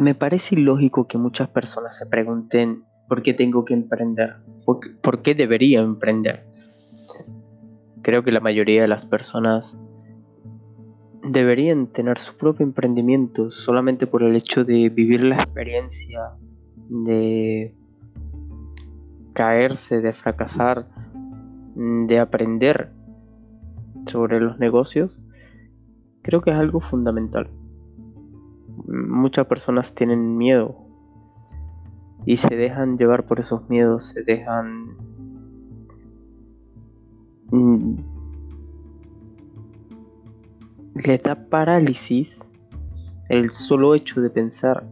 Me parece ilógico que muchas personas se pregunten por qué tengo que emprender, por qué debería emprender. Creo que la mayoría de las personas deberían tener su propio emprendimiento solamente por el hecho de vivir la experiencia, de caerse, de fracasar, de aprender sobre los negocios, creo que es algo fundamental. Muchas personas tienen miedo y se dejan llevar por esos miedos, se dejan mm, les da parálisis el solo hecho de pensar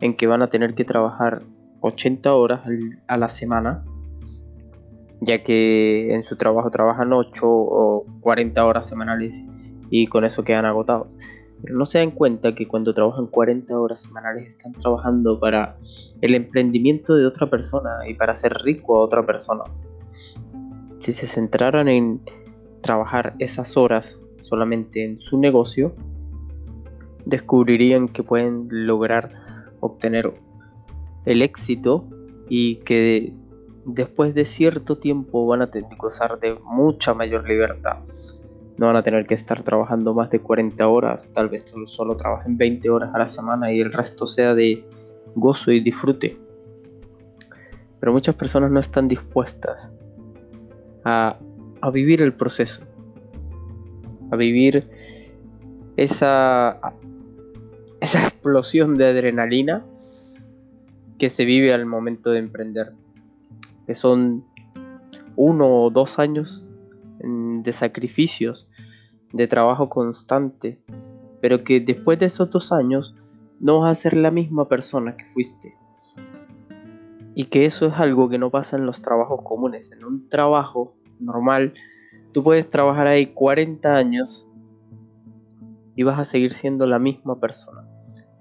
en que van a tener que trabajar 80 horas a la semana, ya que en su trabajo trabajan 8 o 40 horas semanales y con eso quedan agotados. Pero no se dan cuenta que cuando trabajan 40 horas semanales están trabajando para el emprendimiento de otra persona y para hacer rico a otra persona. Si se centraran en trabajar esas horas solamente en su negocio, descubrirían que pueden lograr obtener el éxito y que después de cierto tiempo van a gozar de mucha mayor libertad. No van a tener que estar trabajando más de 40 horas, tal vez solo, trabajen 20 horas a la semana y el resto sea de gozo y disfrute. Pero muchas personas no están dispuestas a, a vivir el proceso a vivir esa, esa explosión de adrenalina que se vive al momento de emprender. Que son uno o dos años de sacrificios, de trabajo constante, pero que después de esos dos años no vas a ser la misma persona que fuiste. Y que eso es algo que no pasa en los trabajos comunes. En un trabajo normal Tú puedes trabajar ahí 40 años y vas a seguir siendo la misma persona.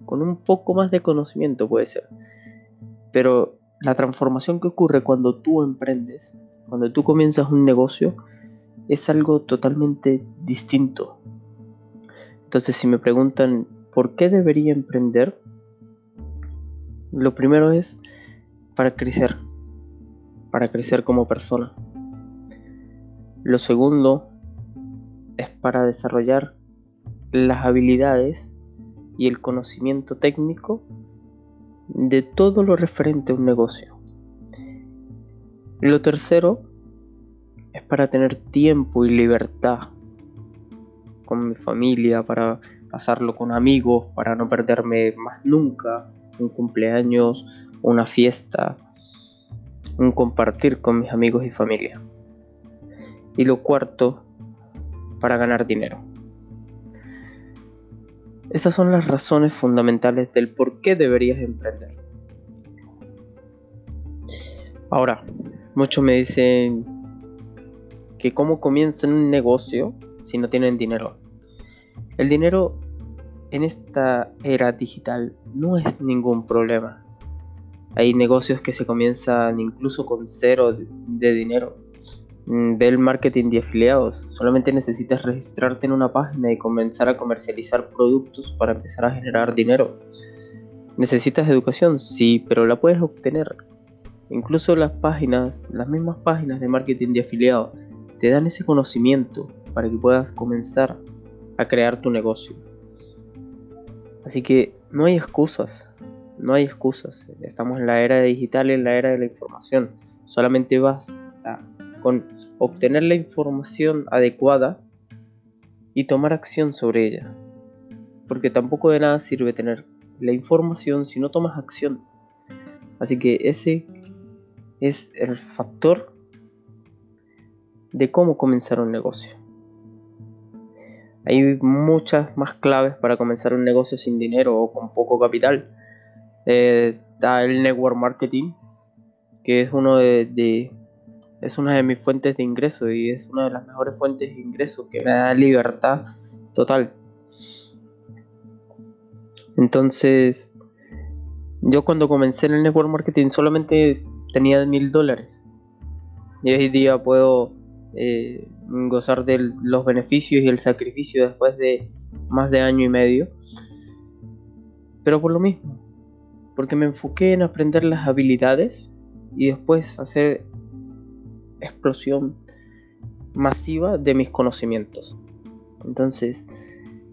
Con un poco más de conocimiento puede ser. Pero la transformación que ocurre cuando tú emprendes, cuando tú comienzas un negocio, es algo totalmente distinto. Entonces si me preguntan por qué debería emprender, lo primero es para crecer, para crecer como persona. Lo segundo es para desarrollar las habilidades y el conocimiento técnico de todo lo referente a un negocio. Lo tercero para tener tiempo y libertad con mi familia, para pasarlo con amigos, para no perderme más nunca un cumpleaños, una fiesta, un compartir con mis amigos y familia. Y lo cuarto, para ganar dinero. Esas son las razones fundamentales del por qué deberías emprender. Ahora, muchos me dicen que cómo comienzan un negocio si no tienen dinero. El dinero en esta era digital no es ningún problema. Hay negocios que se comienzan incluso con cero de dinero. Mm, ve el marketing de afiliados. Solamente necesitas registrarte en una página y comenzar a comercializar productos para empezar a generar dinero. ¿Necesitas educación? Sí, pero la puedes obtener. Incluso las páginas, las mismas páginas de marketing de afiliados, te dan ese conocimiento para que puedas comenzar a crear tu negocio. Así que no hay excusas, no hay excusas. Estamos en la era digital, en la era de la información. Solamente basta con obtener la información adecuada y tomar acción sobre ella. Porque tampoco de nada sirve tener la información si no tomas acción. Así que ese es el factor de cómo comenzar un negocio. Hay muchas más claves para comenzar un negocio sin dinero o con poco capital. Eh, está el network marketing, que es uno de, es una de mis fuentes de ingreso y es una de las mejores fuentes de ingreso que me da libertad total. Entonces, yo cuando comencé en el network marketing solamente tenía mil dólares. Y hoy día puedo eh, gozar de los beneficios y el sacrificio después de más de año y medio. Pero por lo mismo, porque me enfoqué en aprender las habilidades y después hacer explosión masiva de mis conocimientos. Entonces,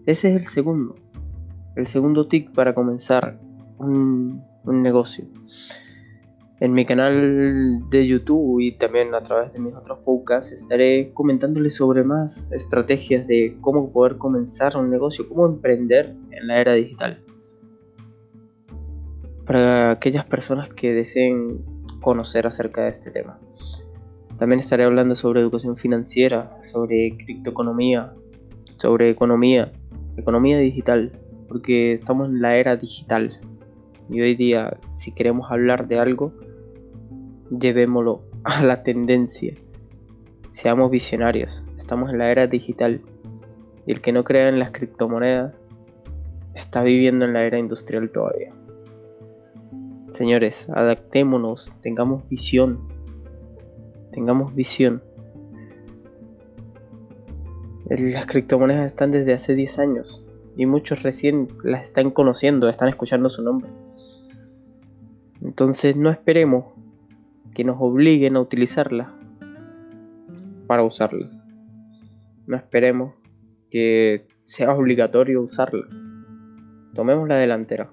ese es el segundo. El segundo tic para comenzar un, un negocio. En mi canal de YouTube y también a través de mis otros podcasts estaré comentándoles sobre más estrategias de cómo poder comenzar un negocio, cómo emprender en la era digital. Para aquellas personas que deseen conocer acerca de este tema. También estaré hablando sobre educación financiera, sobre criptoeconomía, sobre economía, economía digital, porque estamos en la era digital. Y hoy día, si queremos hablar de algo, llevémoslo a la tendencia. Seamos visionarios. Estamos en la era digital. Y el que no crea en las criptomonedas está viviendo en la era industrial todavía. Señores, adaptémonos, tengamos visión. Tengamos visión. Las criptomonedas están desde hace 10 años y muchos recién las están conociendo, están escuchando su nombre. Entonces no esperemos que nos obliguen a utilizarlas para usarlas. No esperemos que sea obligatorio usarla. Tomemos la delantera.